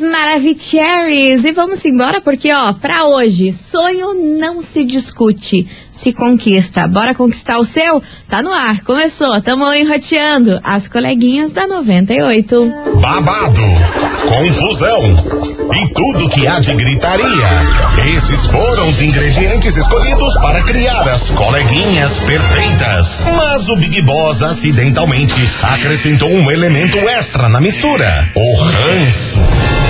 Maravicheries! E vamos embora porque, ó, pra hoje, sonho não se discute, se conquista. Bora conquistar o seu? Tá no ar, começou, tamo enroteando as coleguinhas da 98. Babado, confusão e tudo que há de gritaria. Esses foram os ingredientes escolhidos para criar as coleguinhas perfeitas. Mas o Big Boss acidentalmente acrescentou um elemento extra na mistura: o ranço.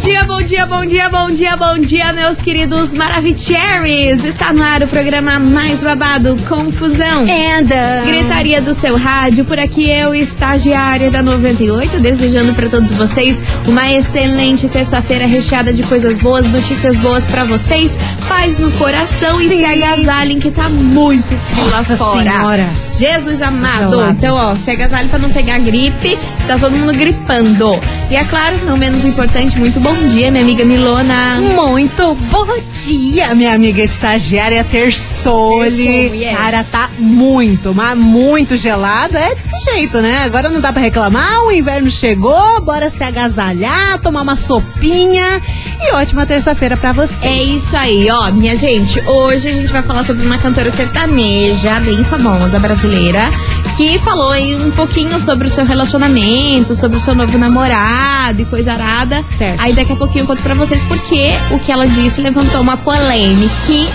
dia, bom dia, bom dia, bom dia, bom dia, meus queridos Maravicheries! Está no ar o programa mais babado, Confusão. Anda. Gritaria do seu rádio, por aqui eu, estagiária da 98, desejando para todos vocês uma excelente terça-feira recheada de coisas boas, notícias boas para vocês, paz no coração e se agasalhem que tá muito frio lá fora. Senhora. Jesus amado. Então, ó, se agasalhe pra não pegar gripe, tá todo mundo gripando. E é claro, não menos importante, muito bom dia, minha amiga Milona. Muito bom dia, minha amiga estagiária Tersole. Terçou, mulher. Cara, tá muito, mas muito gelado. É desse jeito, né? Agora não dá pra reclamar, o inverno chegou, bora se agasalhar, tomar uma sopinha. E ótima terça-feira pra vocês. É isso aí, ó, minha gente. Hoje a gente vai falar sobre uma cantora sertaneja bem famosa brasileira que falou aí um pouquinho sobre o seu relacionamento, sobre o seu novo namorado e coisa arada. Certo. Aí daqui a pouquinho eu conto pra vocês porque o que ela disse levantou uma polêmica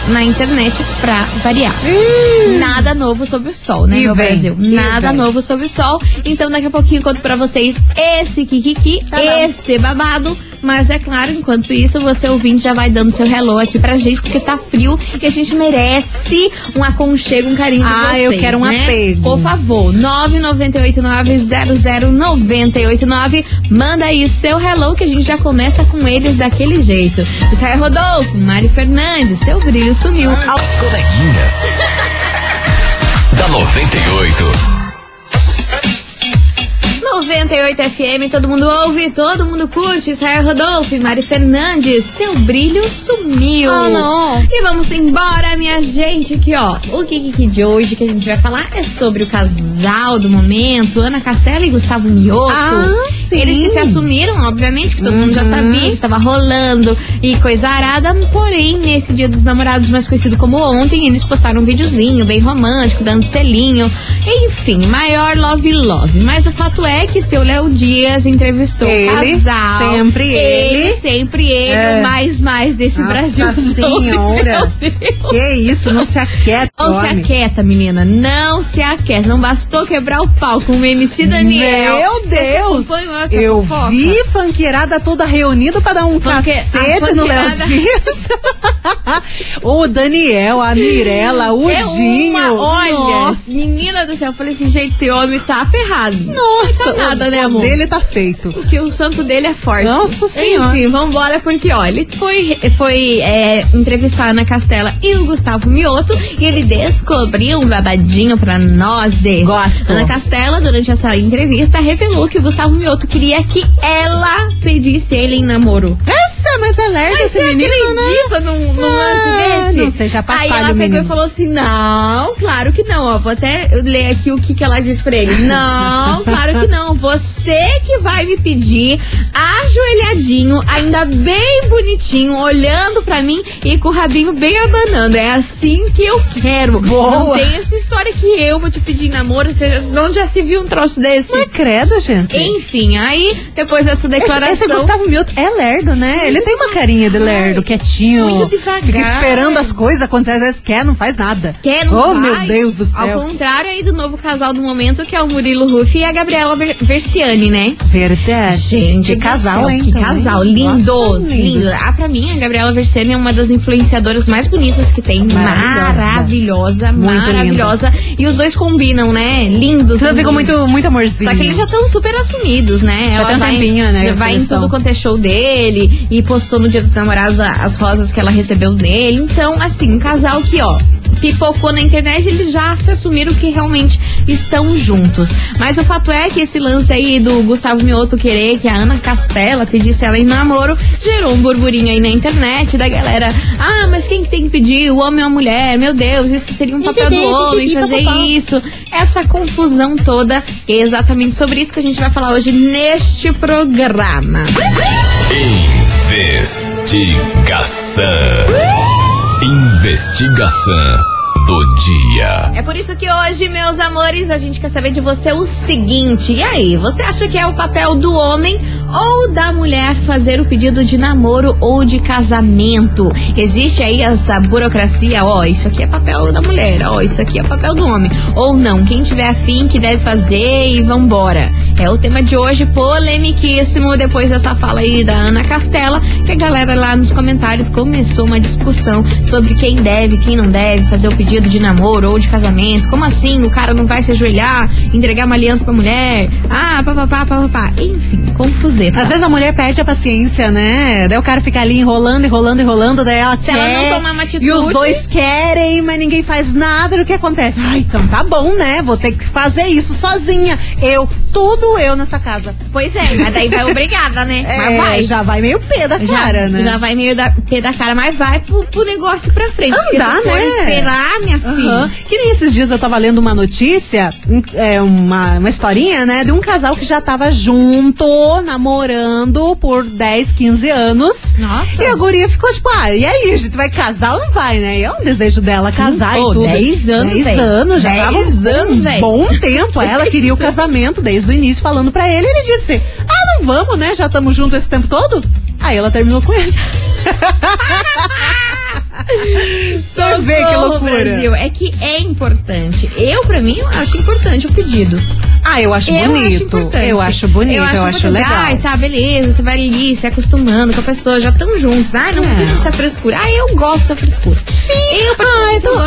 na internet pra variar. Nada novo sobre o sol, né, E meu vem, Brasil? e Nada vem. novo sobre o sol. Então daqui a pouquinho eu conto pra vocês esse kikiki, Tá esse babado. Mas é claro, enquanto isso, você ouvinte já vai dando seu hello aqui pra gente, porque tá frio e a gente merece um aconchego, um carinho de Ah, vocês, eu quero um né? apego. Por favor, 998900989. Manda aí seu hello que a gente já começa com eles daquele jeito. Israel Rodolfo, Mari Fernandes, seu brilho sumiu. As coleguinhas. da 98. 98 FM, todo mundo ouve, todo mundo curte. Israel Rodolfo e Mari Fernandes, seu brilho sumiu. Oh, não. E vamos embora, minha gente, aqui ó. O Kiki de hoje que a gente vai falar é sobre o casal do momento, Ana Castela e Gustavo Mioto. Ah, sim. Eles que se assumiram, obviamente, que todo mundo já sabia que tava rolando e coisa arada. Porém, nesse dia dos namorados, mais conhecido como ontem, eles postaram um videozinho bem romântico, dando selinho. Enfim, maior love love. Mas o fato é que seu Léo Dias entrevistou o Ele, casal. sempre ele. sempre ele, É. mais mais desse Nossa Brasil. Senhora. Deus. Que isso, não se aquieta. Não se aquieta, menina. Não se aquieta. Não bastou quebrar o pau com o MC Daniel. Meu Deus! Eu fofoca? vi funkeirada toda reunida pra dar um Funke- cacete no Léo Dias. o Daniel, a Mirella, o É Dinho. uma, olha, Nossa. menina do céu, eu falei assim, gente, esse homem tá ferrado. Nossa, não tá nada, o né, amor? dele tá feito. Porque o santo dele é forte. Nossa Senhora. Enfim, vambora, porque, ó, ele foi, foi é, entrevistar a Ana Castela e o Gustavo Mioto e ele descobriu um babadinho pra nós. Gosto. Ana Castela, durante essa entrevista, revelou que o Gustavo Mioto queria que ela pedisse ele em namoro. Essa, mas é lerdo Mas esse você menino, né? acredita num, num Ah, lance desse? não seja Aí ela pegou menino. e falou assim: não, claro que não. Ó, vou até ler aqui o que, que ela disse pra ele. Não, claro que não. Você que vai me pedir ajoelhadinho, ainda bem bonitinho, olhando pra mim e com o rabinho bem abanando. É assim que eu quero. Boa. Não tem essa história que eu vou te pedir namoro. Você não já se viu um troço desse? Não é credo, gente. Enfim, aí, depois dessa Esse, declaração. esse Gustavo Mioto é lerdo, né? Ele tem uma carinha de lerdo, quietinho. muito devagar. Fica esperando as coisas acontecer. Às vezes quer, não faz nada. Quer, não Oh, vai. meu Deus do Ao céu. contrário aí do novo casal do momento, que é o Murilo Ruff e a Gabriela Ver- Versiani, né? Verdade. Gente, que casal, céu, hein? Que também. casal, lindos, Nossa, lindos. Ah, pra mim, a Gabriela Versiani é uma das influenciadoras mais bonitas que tem. Maravilhosa. Maravilhosa, Muito maravilhosa. E os dois combinam, né? Lindos. Você fica lindos. muito, muito amorzinho. Só que eles já estão super assumidos, né? Já tem um vai, tempinho, né, Já vai em tudo quanto é show dele e postou no Dia dos Namorados as rosas que ela recebeu dele. Então, assim, um casal que, ó, pipocou na internet, eles já se assumiram que realmente estão juntos. Mas o fato é que esse lance aí do Gustavo Mioto querer que a Ana Castela pedisse ela em namoro gerou um burburinho aí na internet da galera. Ah, mas quem que tem que pedir? O homem ou a mulher? Meu Deus, isso seria um papel do homem fazer isso. Essa confusão toda. É exatamente sobre isso que a gente vai falar hoje neste programa. Investigação. Investigação do dia. É por isso que hoje, meus amores, a gente quer saber de você o seguinte: e aí, você acha que é o papel do homem ou da mulher fazer o pedido de namoro ou de casamento? Existe aí essa burocracia, ó, isso aqui é papel da mulher, ó, isso aqui é papel do homem. Ou não, quem tiver afim que deve fazer e vambora. É o tema de hoje, polemiquíssimo, depois dessa fala aí da Ana Castela, que a galera lá nos comentários começou uma discussão sobre quem deve, quem não deve fazer o pedido de namoro ou de casamento. Como assim? O cara não vai se ajoelhar, entregar uma aliança pra mulher? Ah, papapá, papapá. Enfim, confuseta. Às vezes a mulher perde a paciência, né? Daí o cara fica ali enrolando, enrolando, enrolando, daí ela Se quer. ela não tomar uma atitude- E os dois querem, mas ninguém faz nada. O que acontece? Ah, então tá bom, né? Vou ter que fazer isso sozinha. Eu, tudo eu nessa casa. Pois é, mas daí vai obrigada, né? mas É, vai. já vai meio pé da Já, cara, né? já vai meio da, pé da cara, mas vai pro, pro negócio pra frente. porque Andar, se for né? esperar, minha Aham. filha. Que nem esses dias eu tava lendo uma notícia, é, uma, uma historinha, né, de um casal que já tava junto, namorando por 10, 15 anos. Nossa. E a guria ficou tipo, ah, e aí, a gente vai casar ou não vai, né? E é um desejo dela casar Pô, e tudo. 10 anos, 10 velho. anos, já 10 tava um anos, velho. bom tempo. Ela queria o casamento desde o início, falando pra ele. Ele disse, ah, não vamos, né? Já estamos juntos esse tempo todo. Aí ela terminou com ele. Você vê que loucura. Brasil. É que é importante. Eu, pra mim, eu acho importante o pedido. Ah, eu acho Eu acho bonito. importante. Eu acho bonito, eu acho, importante. legal. Ai, tá, beleza. Você vai ali se acostumando com a pessoa, já estão juntos. Ai, não É. precisa dessa frescura. Ai, eu gosto da frescura. Sim. Eu,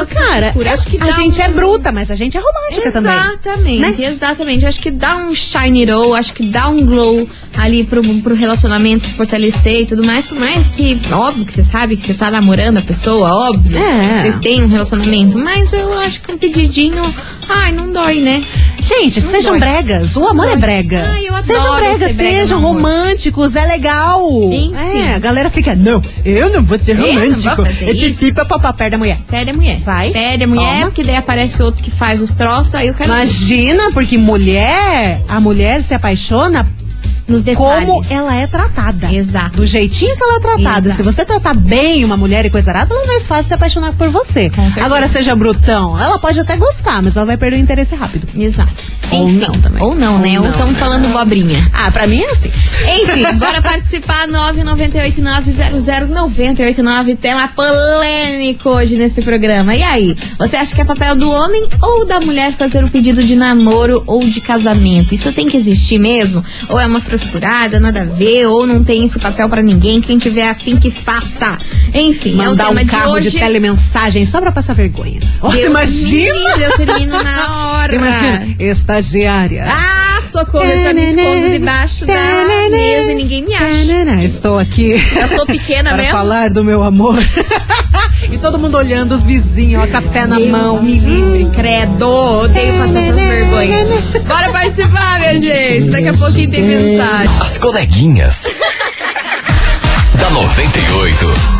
Cara. Acho que a gente um- é bruta, mas a gente é romântica também. Exatamente, né? exatamente. Acho que dá um shiny roll, acho que dá um glow ali pro, pro relacionamento se fortalecer e tudo mais. Por mais que, óbvio que você sabe que você tá namorando a pessoa, óbvio. É. Vocês têm um relacionamento. Mas eu acho que um pedidinho, ai, não dói, né? Gente, Não sejam dói. bregas. O amor é brega. Ai, eu sejam adoro bregas, brega sejam românticos, é legal. Enfim. É, a galera fica, não, eu não vou ser romântico. É pipi papapá, perto da mulher. Pede a mulher. Vai. Pede a mulher, Toma. porque daí aparece outro que faz os troços, aí eu quero Imagina, porque mulher, a mulher se apaixona nos detalhes. como ela é tratada. Exato. Do jeitinho que ela é tratada. Exato. Se você tratar bem uma mulher e coisa arada, ela é mais fácil se apaixonar por você. Com certeza. Agora, seja brutão, ela pode até gostar, mas ela vai perder o interesse rápido. Exato. Ou Enfim, não também. Ou não, né? Ou não, estamos falando bobrinha. Ah, pra mim é assim. Enfim, bora participar 998900989. Tema polêmico hoje nesse programa. E aí, você acha que é papel do homem ou da mulher fazer o pedido de namoro ou de casamento? Isso tem que existir mesmo? Ou é uma frescurada, nada a ver, ou não tem esse papel pra ninguém? Quem tiver afim que faça. Enfim, Mandar é o tema um carro de de, hoje. telemensagem só pra passar vergonha. Nossa, Deus imagina! eu termino na hora. Imagina, estagiária. Ah, socorro, eu já me escondo debaixo da mesa e ninguém me acha. Estou aqui Eu sou pequena para mesmo. falar do meu amor. e todo mundo olhando os vizinhos, ó, café na Deus mão. me livre, credo. Odeio passar essas vergonhas. Bora participar, minha gente. Daqui a pouquinho tem mensagem. As coleguinhas. da 98.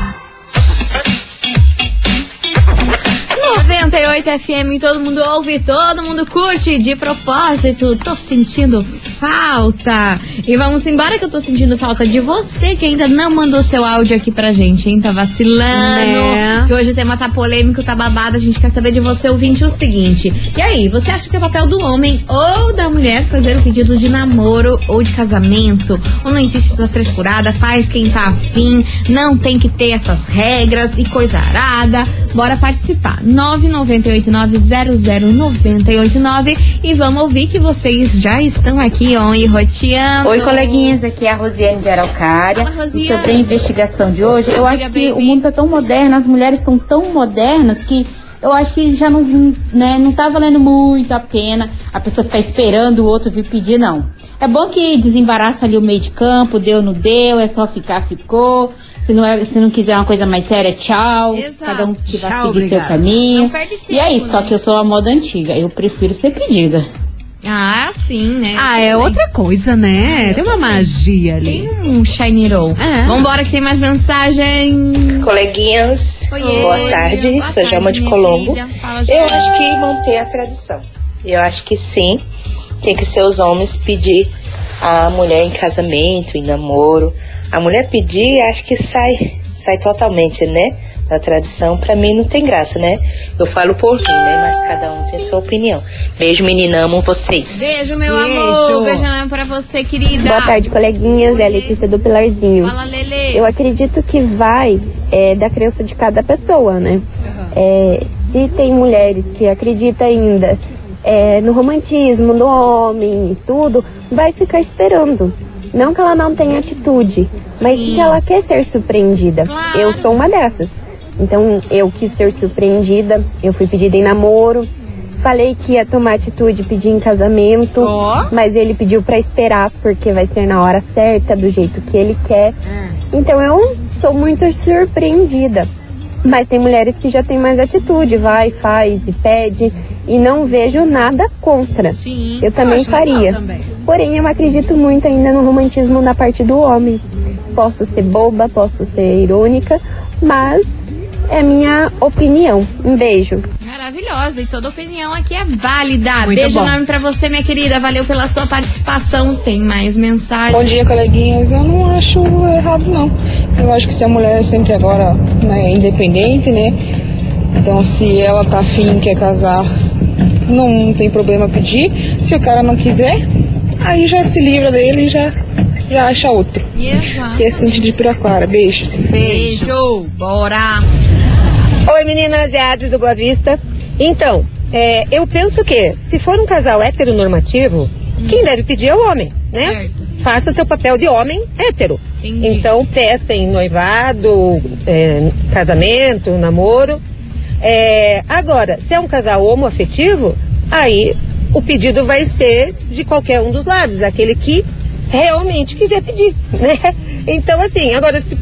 98 FM, todo mundo ouve, todo mundo curte. De propósito, tô sentindo falta. E vamos embora que eu tô sentindo falta de você que ainda não mandou seu áudio aqui pra gente, hein? Tá vacilando. Né? Que hoje o tema tá polêmico, tá babado. A gente quer saber de você, ouvinte, o seguinte. E aí, você acha que é papel do homem ou da mulher fazer o pedido de namoro ou de casamento? Ou não existe essa frescurada? Faz quem tá afim, não tem que ter essas regras e coisa arada. Bora participar. 998900989 e vamos ouvir que vocês já estão aqui e roteando. Oi, coleguinhas, aqui é a Rosiane de Araucária. Fala, Rosiane. E sobre a investigação de hoje, eu Diga, acho que o mundo tá tão moderno, as mulheres estão tão modernas que eu acho que já não, né, não tá valendo muito a pena a pessoa ficar esperando o outro vir pedir, não. É bom que desembaraça ali o meio de campo, deu, não deu, é só ficar, ficou. Se não, é, se não quiser uma coisa mais séria, tchau. Exato. Cada um que vai Tchau, seguir seu caminho. Não perde tempo, e é isso, só né? que eu sou a moda antiga. Eu prefiro ser pedida. Ah, sim, né? Ah, é outra coisa, né? Tem uma magia ali. Tem um Shiny Roll. É. Vambora que tem mais mensagem. Coleguinhas, Oiê. boa tarde, Boa sou tarde, Jama de Colombo. Fala, Eu acho que manter a tradição. Eu acho que sim, tem que ser os homens pedir a mulher em casamento, em namoro. A mulher pedir, acho que sai, sai totalmente, né? Da tradição, pra mim não tem graça, né? Eu falo por mim, né? Mas cada um tem sua opinião. Beijo, menina, amo vocês. Beijo, meu Beijo. amor. Beijo enorme pra você, querida. Boa tarde, coleguinhas. É a Letícia do Pilarzinho. Fala, Lele. Eu acredito que vai é, da crença de cada pessoa, né? É, se tem mulheres que acreditam ainda é, no romantismo do homem e tudo, vai ficar esperando. Não que ela não tenha atitude, mas Sim. que ela quer ser surpreendida. Claro. Eu sou uma dessas. Então eu quis ser surpreendida, eu fui pedida em namoro. Falei que ia tomar atitude pedir em casamento, Ó. mas ele pediu pra esperar porque vai ser na hora certa, do jeito que ele quer. Então eu sou muito surpreendida. Mas tem mulheres que já têm mais atitude, vai, faz e pede, e não vejo nada contra. Sim. Eu também legal faria. também. Porém, eu acredito muito ainda no romantismo da parte do homem. Posso ser boba, posso ser irônica, mas é minha opinião. Um beijo. Maravilhosa. E toda opinião aqui é válida. Muito Beijo bom. enorme pra você, minha querida. Valeu pela sua participação. Tem mais mensagem. Bom dia, coleguinhas. Eu não acho errado, não. Eu acho que se a mulher sempre agora né, é independente, né? Então, se ela tá afim e quer casar, não tem problema pedir. Se o cara não quiser, aí já se livra dele e já, já acha outro. Exato. Que é Cintia de Piraquara. Beijos. Beijo. Bora. Oi meninas, é a Adri do Boa Vista. Então, é, eu penso que se for um casal heteronormativo, quem deve pedir é o homem, né? Certo. Faça seu papel de homem hétero. Entendi. Então, peça em noivado, é, casamento, namoro. É, agora, se é um casal homoafetivo, aí o pedido vai ser de qualquer um dos lados, aquele que realmente quiser pedir, né? Então, assim, agora, se,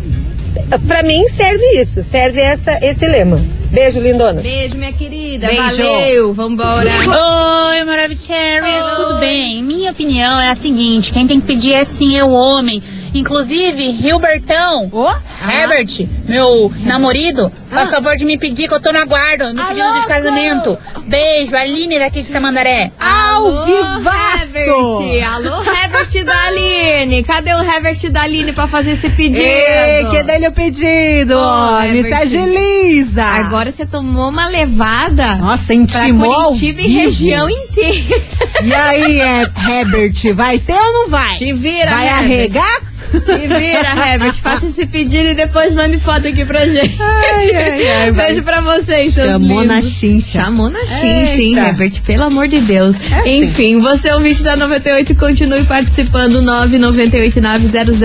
pra mim serve isso, serve essa, esse lema. Beijo, lindona. Beijo, minha querida. Beijo. Valeu. Vambora. Oi, Maravicheries, tudo bem? Minha opinião é a seguinte: quem tem que pedir é sim é o homem. Inclusive, Hilbertão, Ô, Herbert, meu namorado, faz favor de me pedir que eu tô na guarda, no pedido de casamento. Beijo, Aline daqui de Tamandaré. Ao vivaço! Herbert. Alô, Herbert da Aline. Cadê o Herbert da Aline pra fazer esse pedido? Ei, que dele o pedido, Ô, homem, se agiliza. Agora você tomou uma levada Nossa, pra intimou ao Curitiba e região inteira. E aí, é, Herbert, vai ter ou não vai? Te vira, Vai Herbert. arregar? Te vira, Herbert. Faça esse pedido e depois mande foto aqui pra gente. Ai, ai, ai. Beijo pra vocês, seus Chamou lindos. na chincha. Chamou na chincha, hein. Herbert? Pelo amor de Deus. assim. Enfim, você é o vídeo da 98 continue participando.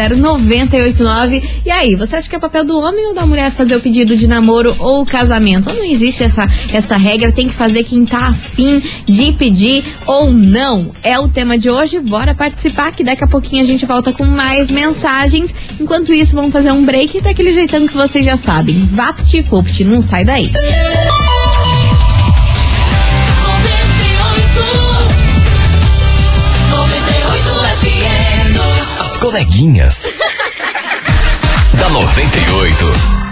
998900989. E aí, você acha que é papel do homem ou da mulher fazer o pedido de namoro ou casamento? Ou não existe essa, essa regra? Tem que fazer quem tá afim de pedir ou não? É o tema de hoje. Bora participar, que daqui a pouquinho a gente volta com mais mensagens. Enquanto isso, vamos fazer um break daquele jeitão que vocês já sabem. Vapt-vupt, não sai daí. As coleguinhas. da 98.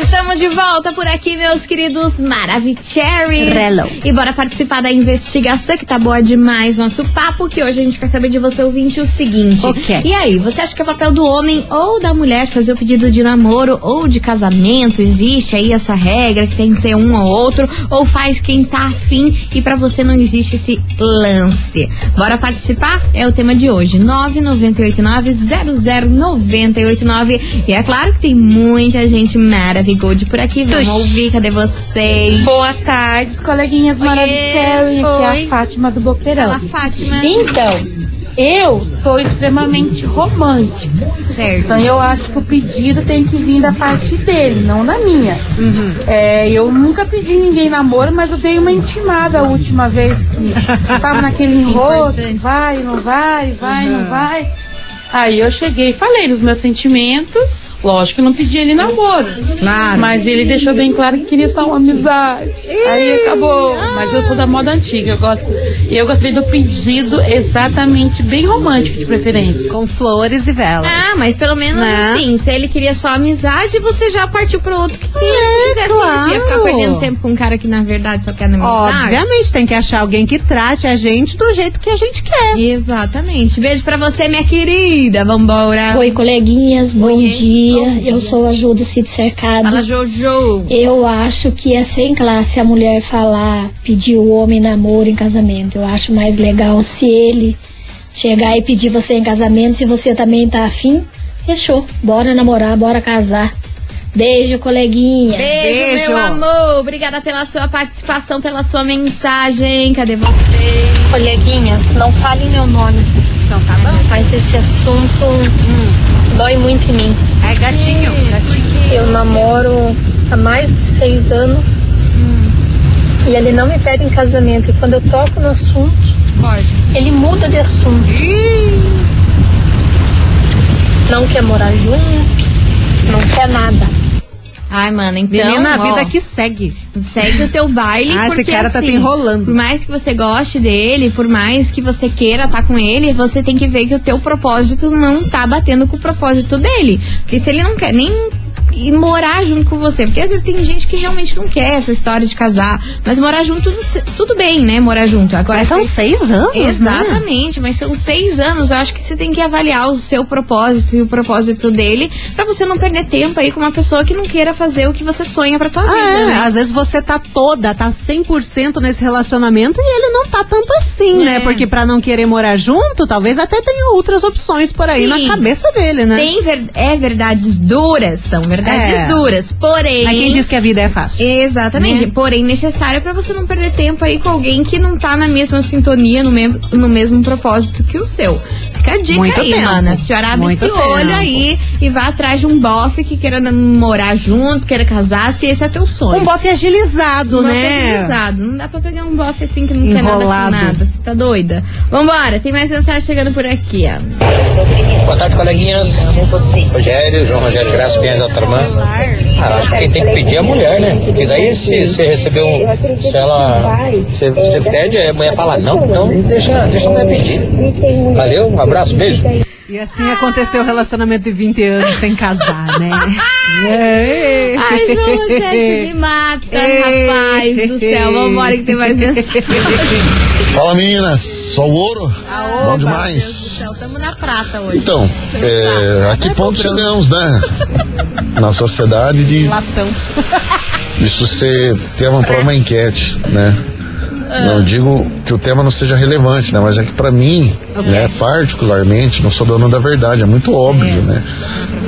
Estamos de volta por aqui, meus queridos Maravicheries. Hello. E bora participar da investigação, que tá boa demais nosso papo, que hoje a gente quer saber de você, ouvinte, o seguinte. Ok. E aí, você acha que é papel do homem ou da mulher fazer o pedido de namoro ou de casamento? Existe aí essa regra que tem que ser um ou outro? Ou faz quem tá afim e pra você não existe esse lance? Bora participar? É o tema de hoje. 998900989. E é claro que tem muita gente maravilhosa por aqui. Vamos Oxi. ouvir, cadê vocês? Boa tarde, coleguinhas maravilhosas. Aqui é a Fátima do Boqueirão. Fala, Fátima. Então, Eu sou extremamente romântica. Certo. Então eu acho que o pedido tem que vir da parte dele, não da minha. É, eu nunca pedi ninguém namoro, mas eu dei uma intimada a última vez que tava naquele enrosco, vai, não vai, vai, não vai. Aí eu cheguei e falei dos meus sentimentos. Lógico que não pedi ele namoro. Claro. Mas ele deixou bem claro que queria só uma amizade. Aí acabou. Mas eu sou da moda antiga. Eu gosto. E eu gostei do pedido exatamente bem romântico de preferência. Com flores e velas. Ah, mas pelo menos Né? assim, se ele queria só amizade, você já partiu pro outro que queria. É, assim, você ia ficar claro. perdendo tempo com um cara que na verdade só quer amizade. Obviamente, tem que achar alguém que trate a gente do jeito que a gente quer. Exatamente. Beijo pra você, minha querida. Vambora. Oi, coleguinhas, bom Oiê. dia. Bom dia. Eu sou a Ju do Sítio Cercado. Fala, Jojo. Eu acho que é sem classe a mulher falar, pedir o homem namoro em casamento. Eu acho mais legal se ele chegar e pedir você em casamento, se você também tá afim, fechou. Bora namorar, bora casar. Beijo, coleguinha. Beijo, Beijo. meu amor. Obrigada pela sua participação, pela sua mensagem. Cadê você? Coleguinhas, não falem meu nome. Então tá bom. Mas esse assunto dói muito em mim. É gatinho. gatinho. Eu namoro há mais de seis anos e ele não me pede em casamento. E quando eu toco no assunto, Foge. ele muda de assunto. Não quer morar junto, não quer nada. Ai, mano, então. Menina, a ó, vida que segue. Segue o teu baile, Ah, esse porque cara tá assim, te enrolando. Por mais que você goste dele, por mais que você queira estar com ele, você tem que ver que o teu propósito não tá batendo com o propósito dele. Porque se ele não quer nem ir morar junto com você, porque às vezes tem gente que realmente não quer essa história de casar, mas morar junto tudo, tudo bem, né? Morar junto. Agora Mas são se- seis anos, né? Exatamente, mas são seis anos. Eu acho que você tem que avaliar o seu propósito e o propósito dele pra você não perder tempo aí com uma pessoa que não queira fazer o que você sonha pra tua Ah, vida, é, né? às vezes você tá toda, tá 100% nesse relacionamento e ele não tá tanto assim, É. né? Porque pra não querer morar junto, talvez até tenha outras opções por aí Sim. na cabeça dele, né? Tem ver- é verdades duras, são verdades É. duras. Porém. Mas quem diz que a vida é fácil? Exatamente. Né? Porém, necessária pra você não perder tempo aí com alguém que não tá na mesma sintonia, no, mesmo no mesmo propósito que o seu. Fica a dica Muito aí, tempo. mana. A senhora abre Muito esse olho tempo. aí e vá atrás de um bofe que queira morar junto, queira casar, se esse é teu sonho. Um bofe agilizado, Um bofe né? agilizado. Não dá pra pegar um bofe assim que não quer nada Enrolado. com nada. Você tá doida? Vambora, tem mais mensagem chegando por aqui, ó. Boa tarde, coleguinhas. Rogério, João Rogério Graça, Pinhas da Tarmã. Ah, acho que quem tem que pedir é a mulher, né? Porque daí se você receber um. Se ela. Se você pede, a mulher fala não, então deixa, deixa a mulher pedir. Valeu, um abraço, beijo. E assim aconteceu o relacionamento de 20 anos sem casar, né? É. Ai, João Rogério, me mata, rapaz do céu. Vambora que tem mais mensagem. Fala meninas, só o ouro? Aoba, Bom demais. Céu, tamo na prata hoje. Então, é, a que ponto chegamos, né? Na sociedade de Latão. isso ser tema para uma enquete, né? Não digo que o tema não seja relevante, né? Mas é que para mim, né, particularmente, não sou dono da verdade, é muito óbvio, né?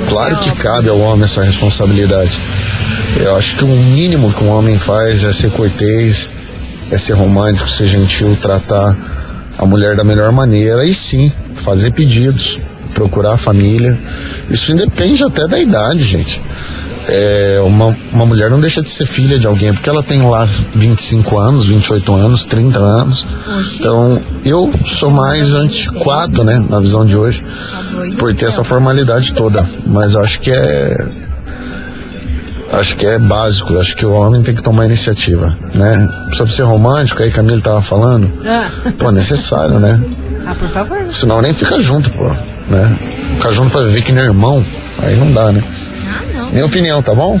Claro que cabe ao homem essa responsabilidade. Eu acho que o mínimo que um homem faz é ser cortês, é ser romântico, ser gentil, tratar a mulher da melhor maneira e sim, fazer pedidos, procurar a família. Isso independe até da idade, gente. É, uma, uma mulher não deixa de ser filha de alguém, porque ela tem lá 25 anos, 28 anos, 30 anos. Então, eu sou mais antiquado, né, na visão de hoje, por ter essa formalidade toda. Mas eu acho que é. Acho que é básico, acho que o homem tem que tomar iniciativa, né? Sobre ser romântico, aí Camila tava falando, Ah, pô, necessário, né? ah, por favor. Senão nem fica junto, pô, né? Ficar junto pra viver que nem irmão, aí não dá, né? Minha opinião, tá bom?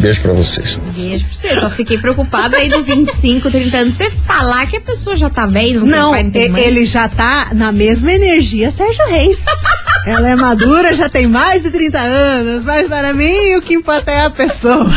Beijo pra vocês. Beijo pra você. Só fiquei preocupada aí do 25, 30 anos. Você falar que a pessoa já tá velha, não, Não, tem pai, não tem mãe. ele já tá na mesma energia Sérgio Reis. Ela é madura, já tem mais de 30 anos, mas para mim o que importa é a pessoa.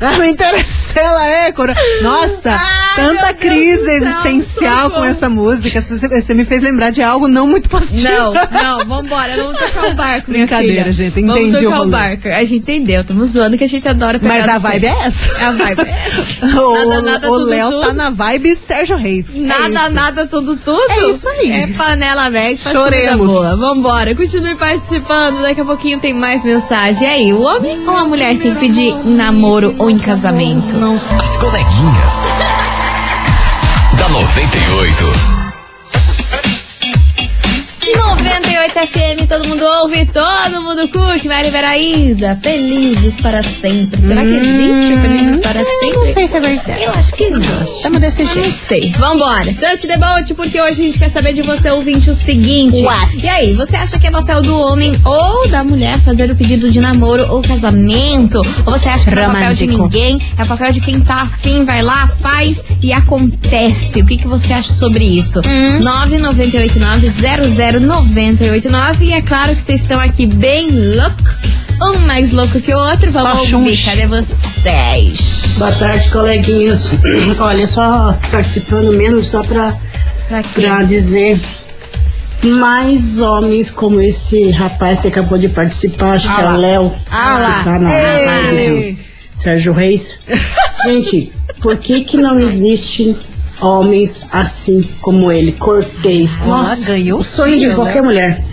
Não me interessa ela é coro... Nossa, Tanta crise existencial com essa música. Você, me fez lembrar de algo não muito positivo. Não, não, vambora, vamos tocar o barco, minha Brincadeira, filha. gente, Vamos entendi o tocar o, rolê. barco. A gente entendeu, estamos zoando que a gente adora pegar Mas a vibe é essa. A vibe é essa. O- Nada, nada, o tudo, Léo tudo. tá na vibe Sérgio Reis. É Nada, isso. nada, tudo, tudo. É isso aí. É panela velha Choremos. boa. Vambora, continue participando. Daqui a pouquinho tem mais mensagem. E aí, o homem ou a mulher tem que pedir namoro ou em casamento? Não As coleguinhas. da 98. 98 FM, todo mundo ouve, todo mundo curte. Mari Veraíza, felizes para sempre. Será que existe o felizes para sempre? Não sei se é verdade. Eu acho que existe. Chama desse Eu Não jeito. sei. Vambora. Dante Debote, porque hoje a gente quer saber de você, ouvinte, o seguinte. What? E aí, você acha que é papel do homem ou da mulher fazer o pedido de namoro ou casamento? Ou você acha que não é papel de ninguém? É papel de quem tá afim, vai lá, faz e acontece. O que, que você acha sobre isso? Hum. 998900989 e é claro que vocês estão aqui bem louco. Um mais louco que o outro. Vamos Só ouvir. chunch. Cadê vocês? Boa tarde, coleguinhas. Olha, só participando mesmo, só pra, Pra pra dizer mais homens como esse rapaz que acabou de participar, acho que é lá. o Léo, Ah lá. que tá na Ei. live de Sérgio Reis. Gente, por que que não existem homens assim como ele, cortês? Nossa, ganhou o sonho de filho, qualquer né? mulher.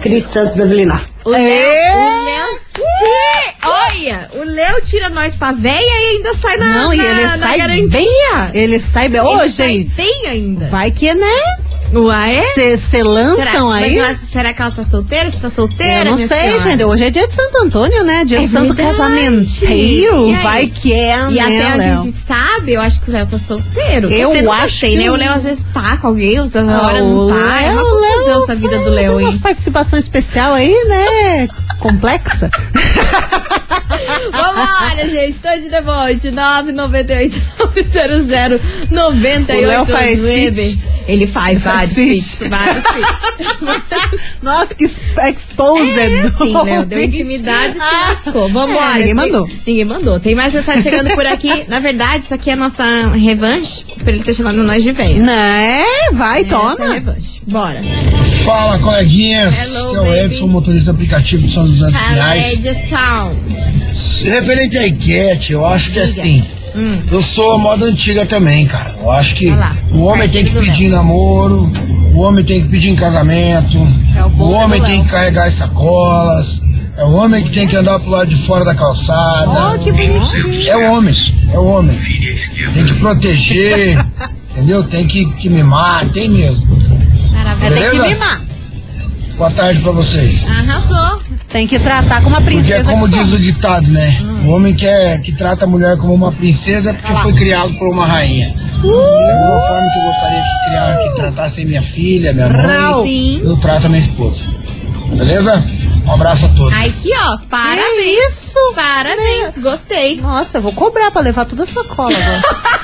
Cris Santos da Vilinar. O Léo, o Léo, sim! olha, o Léo tira nós pra véia e ainda sai na, Não, na, e ele na sai garantia. bem. Ele sai bem. Ô, sai gente. bem ainda. Vai que, né? Ué? Você Será, lançam mas aí? eu acho- será que ela tá solteira? Você tá solteira? Eu não sei, senhora? gente. Hoje é dia de Santo Antônio, né? Dia É do Santo verdade. Casamenteiro. Aí? Vai que é, E né, até onde a Léo? gente sabe, eu acho que o Léo tá solteiro. Eu dizer, nunca acho sei, que né? o- Léo às vezes tá com alguém, outra Ah, hora o não tá. É uma Léo- confusão Léo essa vida do Léo, hein? participação especial aí, né? Complexa. Vambora, gente. Tô de devote. 998 900 98 O Léo faz feat. Ele faz vários feats. Vários feats. Nossa, que exposed. É, sim, Léo. Deu intimidade e se lascou. Vambora. É, ninguém Tem- mandou. Ninguém mandou. Tem mais mensagem chegando por aqui. Na verdade, isso aqui é a nossa revanche por ele ter chamado nós de velho. Né? Vai, Essa é a toma. revanche. Bora. Fala, coleguinhas. Hello, Aqui é o baby. Edson, motorista aplicativo de São José dos Pinhais. edição. Referente à enquete, eu acho que assim. Hum. Eu sou a moda antiga também, cara. Eu acho que o homem tem que pedir namoro, o homem tem que pedir em casamento, É o o homem tem Léo. que carregar as sacolas, é o homem que tem que andar pro lado de fora da calçada. Oh, que bonitinho. É o homem, é o homem. Tem que proteger, entendeu? Tem que, que mimar, tem mesmo. Maravilha. Tem que mimar. Boa tarde pra vocês. Arrasou. Tem que tratar como uma Porque princesa. é como que diz o ditado, né? O homem que, é, que trata a mulher como uma princesa é porque foi criado por uma rainha. Da mesma forma que eu gostaria que, criar, que tratassem minha filha, minha mãe, Sim. eu trato a minha esposa. Beleza? Um abraço a todos. Aí Aqui, ó. Parabéns. isso? Parabéns. Gostei. Nossa, eu vou cobrar pra levar toda essa cola agora.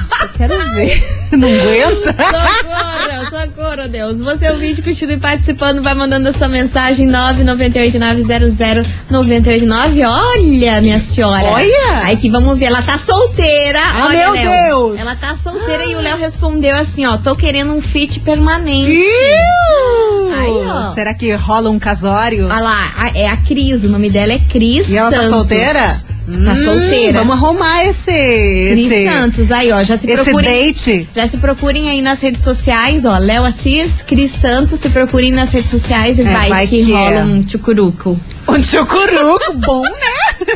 eu quero ver. Não aguenta? Socorro, socorro, Deus. Você ouvinte, continue participando, vai mandando a sua mensagem 998900989. Olha, minha senhora. Olha. Aí que vamos ver, ela tá solteira. Ah, Olha, meu Léo. Deus. Ela tá solteira e o Léo respondeu assim, ó, tô querendo um fit permanente. Aí, ó. Será que rola um casório? Olha lá, é a Cris, o nome dela é Cris E ela tá Santos. solteira? Tá Hum, solteira. Vamos arrumar esse. Cris esse Santos, aí ó, já se esse procurem. date. Já se procurem aí nas redes sociais, ó. Léo Assis, Cris Santos, se procurem nas redes sociais e É, vai, vai que, que rola é. um tchucuruco. Um chucuruco bom, né?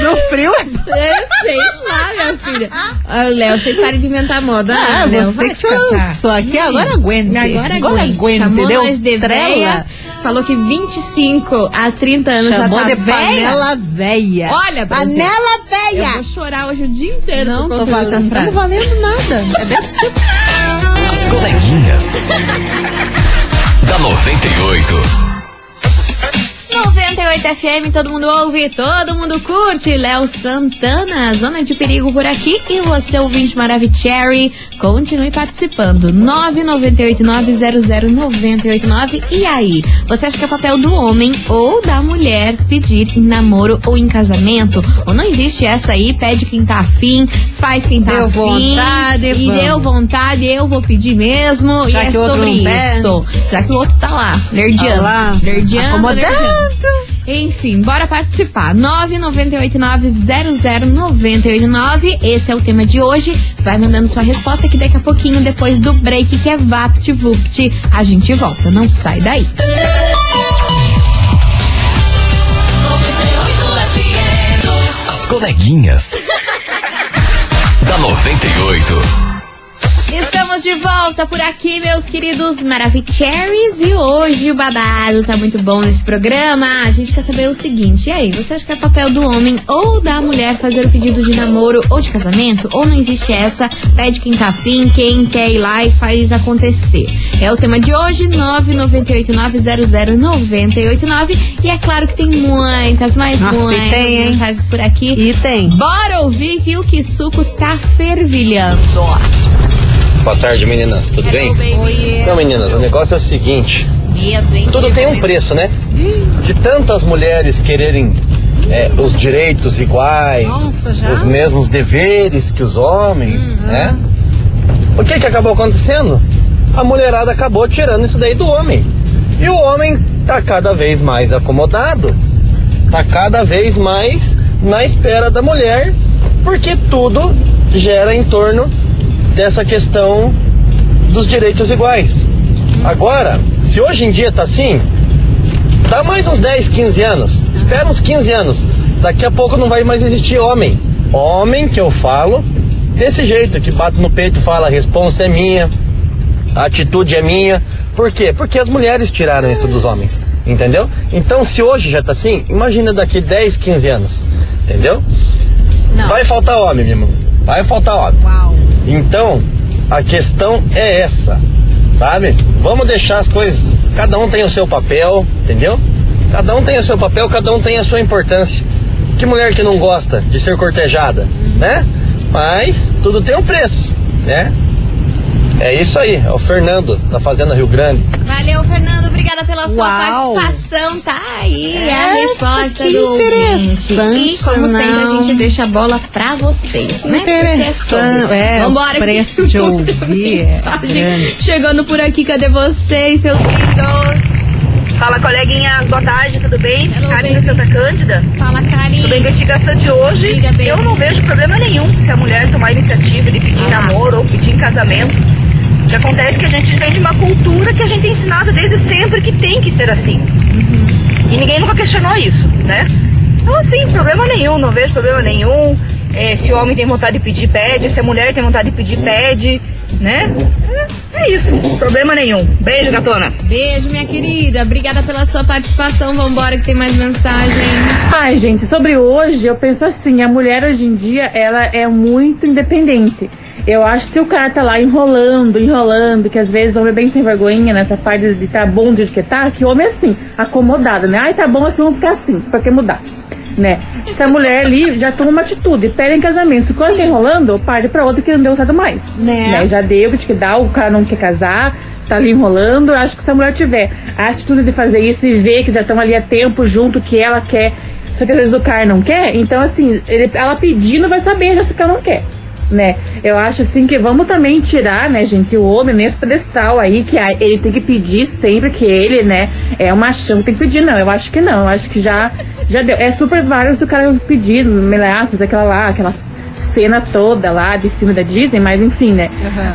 No frio é É, sei lá, minha filha. Ah, Léo, vocês parem de inventar moda. Ah, Léo, você que catar. só aqui, agora aguente. Agora, Agora aguente. aguente, Chamou deu nós de trela. véia, falou que 25 a 30 anos Chamou já tá de véia. panela véia. Olha, Brasil, panela Eu véia. vou chorar hoje o dia inteiro Não, tô valendo, frase. não valendo nada. É desse tipo. As coleguinhas. da 98. 98 FM, todo mundo ouve, todo mundo curte. Léo Santana, Zona de Perigo por aqui. E você, ouvinte Maravicherry, continue participando. 998900989. E aí, você acha que é papel do homem ou da mulher pedir em namoro ou em casamento? Ou não existe essa aí? Pede quem tá afim, faz quem tá Deu afim. vontade, E vamos. deu vontade, eu vou pedir mesmo. Já e é sobre isso. Já que o outro tá lá, lerdiano. Tá lá, lerdiano, acomodando. Enfim, bora participar. 998900989. Esse é o tema de hoje. Vai mandando sua resposta que daqui a pouquinho, depois do break, que é VaptVupt, a gente volta. Não sai daí. As coleguinhas. da 98. Estamos de volta por aqui, meus queridos Maravicheries. E hoje o babado tá muito bom nesse programa. A gente quer saber o seguinte: e aí, você acha que é papel do homem ou da mulher fazer o pedido de namoro ou de casamento? Ou não existe essa? Pede quem tá afim, quem quer ir lá e faz acontecer. É o tema de hoje, 998900989. E é claro que tem muitas, mas Nossa, muitas tem, hein? mensagens por aqui. E tem. Bora ouvir que o Kisuko tá fervilhando. Boa tarde, meninas. Tudo bem? Então, meninas, o negócio é o seguinte: tudo tem um preço, né? De tantas mulheres quererem é, os direitos iguais, Nossa, os mesmos deveres que os homens, né? O que que acabou acontecendo? A mulherada acabou tirando isso daí do homem. E o homem tá cada vez mais acomodado, tá cada vez mais na espera da mulher, porque tudo gera em torno dessa questão dos direitos iguais. Agora, se hoje em dia tá assim, dá mais uns 10, 15 anos. Espera uns 15 anos. Daqui a pouco não vai mais existir homem. Homem que eu falo desse jeito, que bate no peito e fala: a responsa é minha, a atitude é minha. Por quê? Porque as mulheres tiraram isso dos homens. Entendeu? Então, se hoje já tá assim, imagina daqui 10, 15 anos. Entendeu? Vai faltar homem, meu irmão. Vai faltar homem. Então, a questão é essa, sabe? Vamos deixar as coisas. Cada um tem o seu papel, entendeu? Cada um tem o seu papel, cada um tem a sua importância. Que mulher que não gosta de ser cortejada, né? Mas tudo tem um preço, né? É isso aí, é o Fernando da Fazenda Rio Grande. Valeu, Fernando. Obrigada pela sua Uau. participação. Tá aí a Essa, resposta que do ouvinte. interessante, E como sempre, a não. gente deixa a bola pra vocês, né? Interessante. É, o Vambora, que preço de ouvir é. Chegando por aqui, cadê vocês, seus lindos? Fala, coleguinhas. Boa tarde, tudo bem? Hello, do Santa Cândida. Fala, Karen. Sobre a investigação de hoje, Diga, eu não vejo problema nenhum se a mulher tomar a iniciativa de pedir Ah. namoro ou pedir em casamento. O que acontece que a gente vem de uma cultura que a gente é ensinado desde sempre que tem que ser assim. Uhum. E ninguém nunca questionou isso, né? Então, assim, problema nenhum, não vejo problema nenhum. É, se o homem tem vontade de pedir, pede. Se a mulher tem vontade de pedir, pede, né? É, é isso, problema nenhum. Beijo, gatonas. Beijo, minha querida. Obrigada pela sua participação. Vambora, que tem mais mensagem. Ai, gente, sobre hoje, eu penso assim, a mulher hoje em dia, ela é muito independente. Eu acho que se o cara tá lá enrolando, enrolando, que às vezes o homem é bem sem vergonha nessa parte de tá bom jeito que tá, que o homem é assim, acomodado, né? Ai, tá bom assim, vamos ficar assim, pra que mudar? Né? Se a mulher ali já toma uma atitude, pede em casamento, quando tá enrolando, parte pra outra que não deu certo mais. Né? Já deu, que que dá, o cara não quer casar, tá ali enrolando. Eu acho que se a mulher tiver a atitude de fazer isso e ver que já estão ali há tempo junto, que ela quer, só que às vezes o cara não quer, então assim, ele- ela pedindo vai saber já se o cara não quer. Né? Eu acho assim que vamos também tirar, né, gente, o homem nesse pedestal aí, que ele tem que pedir sempre que ele, né, é uma chão tem que pedir, não. Eu acho que não, eu acho que já, já deu. É super válido se o cara pedir, Meleatos, aquela lá, aquela cena toda lá de filme da Disney, mas enfim, né?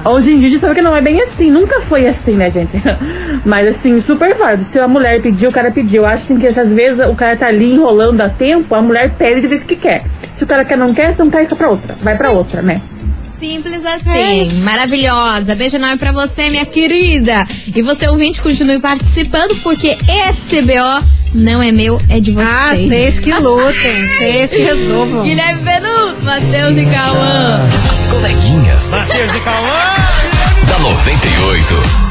Hoje em dia a gente sabe que não é bem assim, nunca foi assim, né, gente? Mas assim, super válido. Se a mulher pediu, o cara pediu. Eu acho assim, que às vezes o cara tá ali enrolando a tempo, a mulher pede do jeito que quer. Se o cara quer não quer, então cai pra outra. Vai pra outra, né? Simples assim, maravilhosa. Beijo enorme pra você, minha querida. E você, ouvinte, continue participando, porque esse BO não é meu, é de vocês. Ah, vocês que lutem, vocês que resolvam. Guilherme Benuto, Matheus e Cauã. As coleguinhas. Matheus e Cauã. Da 98.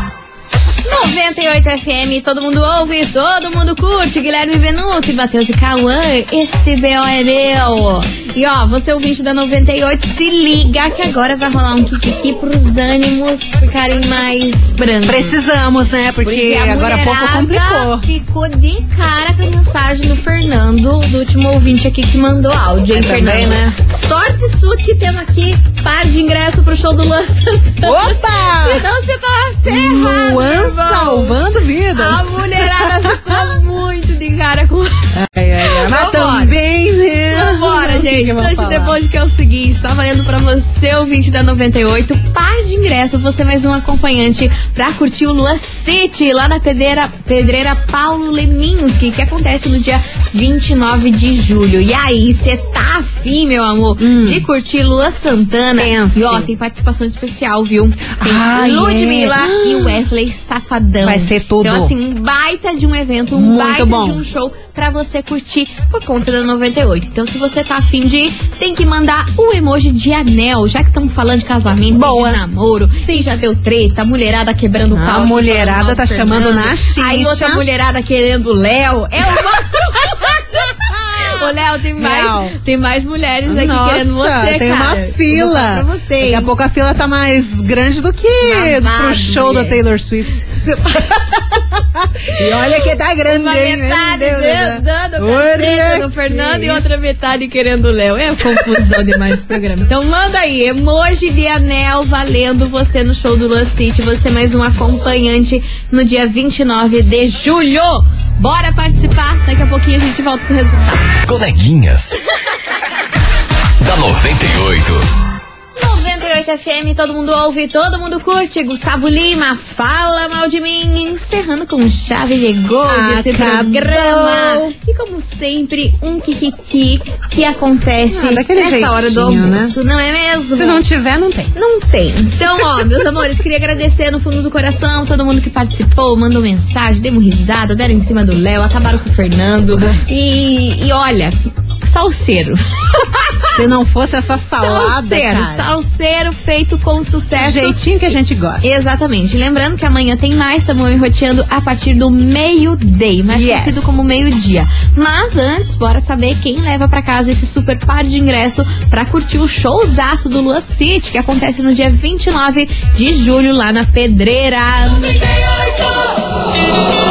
98 FM, todo mundo ouve, todo mundo curte. Guilherme Venuto, Matheus e Cauã, esse B.O. é meu. E ó, você ouvinte da 98, se liga que agora vai rolar um kikiki pros ânimos ficarem mais brancos. Precisamos, né? Porque, a agora pouco complicou. Ficou de cara com a mensagem do Fernando, do último ouvinte aqui que mandou áudio, hein, Fernando? também, né? Sorte sua que temos aqui par de ingresso pro show do Luan Santana. Opa! Senão você tava ferrado, Luan salvando vidas. A mulherada ficou muito de cara com você. Ai, ai, ai. Mas também, né? Vambora, O gente. Instante depois que é o seguinte, tá valendo pra você, ouvinte da 98, par de ingresso, você mais um acompanhante pra curtir o Lua City, lá na pedreira, pedreira Paulo Leminski, que acontece no dia 29 de julho. E aí, você tá afim, meu amor, de curtir Lua Santana? Hum. Pense. E ó, tem participação especial, viu? Tem Ah, Ludmilla é. e Wesley Safadão. Vai ser tudo. Então, assim, um baita de um evento, um Muito baita bom. de um show pra você curtir por conta da 98. Então, se você tá afim de ir, tem que mandar o emoji de anel, já que estamos falando de casamento, Boa. de namoro, sim, já deu treta, a mulherada quebrando o A pau. aqui, mulherada tá do chamando na xixa. Aí outra mulherada querendo Léo. É uma... Ô, Léo, tem mais, Léo. tem mais mulheres aqui Nossa, querendo você, tem cara. uma fila. Pra você, Daqui a pouco a fila tá mais grande do que Babado, pro show da. Taylor Swift. e olha que tá grande, Uma hein? Metade céu. dando caceta do Fernando e outra metade querendo o Léo. É confusão demais esse programa. Então manda aí, emoji de anel valendo você no show do Luan City. Você mais um acompanhante no dia 29 de julho. Bora participar. Daqui a pouquinho a gente volta com o resultado. Coleguinhas. da 98. 98 FM, todo mundo ouve, todo mundo curte. Gustavo Lima, fala mal de mim. Encerrando com chave de gol desse programa. E como sempre, um kikiki que acontece Ah, nessa hora do jeitinho, né? almoço, não é mesmo? Se não tiver, não tem. Não tem. Então, ó, meus amores, queria agradecer no fundo do coração todo mundo que participou, mandou mensagem, demos risada, deram em cima do Léo, acabaram com o Fernando. E, e olha, salseiro. Se não fosse essa salada, Salseiro, cara. salseiro feito com sucesso. Jeitinho que a gente gosta. Exatamente. Lembrando que amanhã tem mais, estamos enroteando a partir do meio-day, mais Yes. conhecido como meio-dia. Mas antes, bora saber quem leva pra casa esse super par de ingresso pra curtir o showzaço do Lua City, que acontece no dia 29 de julho lá na Pedreira. Quanta, minha amiga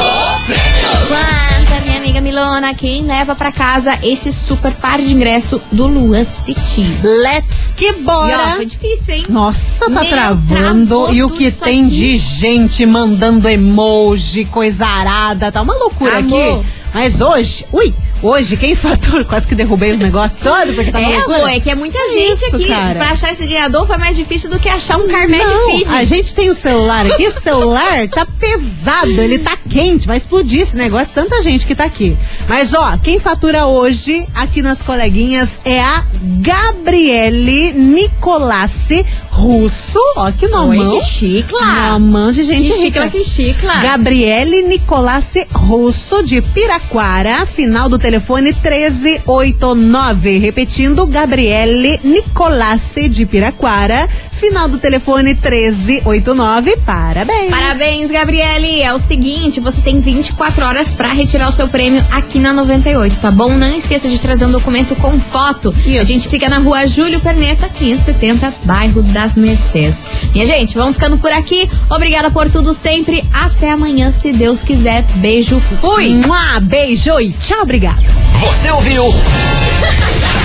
Milona, quem leva pra casa esse super par de ingresso do Lua City? Let's que E ó, bora. foi difícil, hein? Nossa, tá Meu, travando. E o que tem aqui. de gente mandando emoji, coisa arada, tá uma loucura Amor. aqui. Mas hoje, ui, hoje quem fatura, quase que derrubei os negócios todos, porque tá uma É, amor, é que é muita gente isso, aqui. cara? Pra achar esse ganhador foi mais difícil do que achar um de filho. a gente tem o celular aqui, esse celular tá pesado, ele tá quente, vai explodir esse negócio, tanta gente que tá aqui. Mas ó, quem fatura hoje aqui nas coleguinhas é a Gabriele Nicolassi Russo, ó que nomão. Oi, que chicla. Nomão de gente Que chicla, rica. que chicla. Gabriele Nicolassi Russo de Piraquara, final do telefone 1389. Repetindo, Gabriele Nicolassi de Piraquara, final do telefone 1389. Parabéns. Parabéns, Gabriele. É o seguinte, você tem 24 horas pra retirar o seu prêmio aqui na 98, tá bom? Não esqueça de trazer um documento com foto. A gente fica na rua Júlio Perneta, 570, bairro das Mercês. Minha gente, vamos ficando por aqui. Obrigada por tudo sempre. Até amanhã, se Deus quiser. Beijo, fui! Mua, beijo e tchau, obrigado. Você ouviu?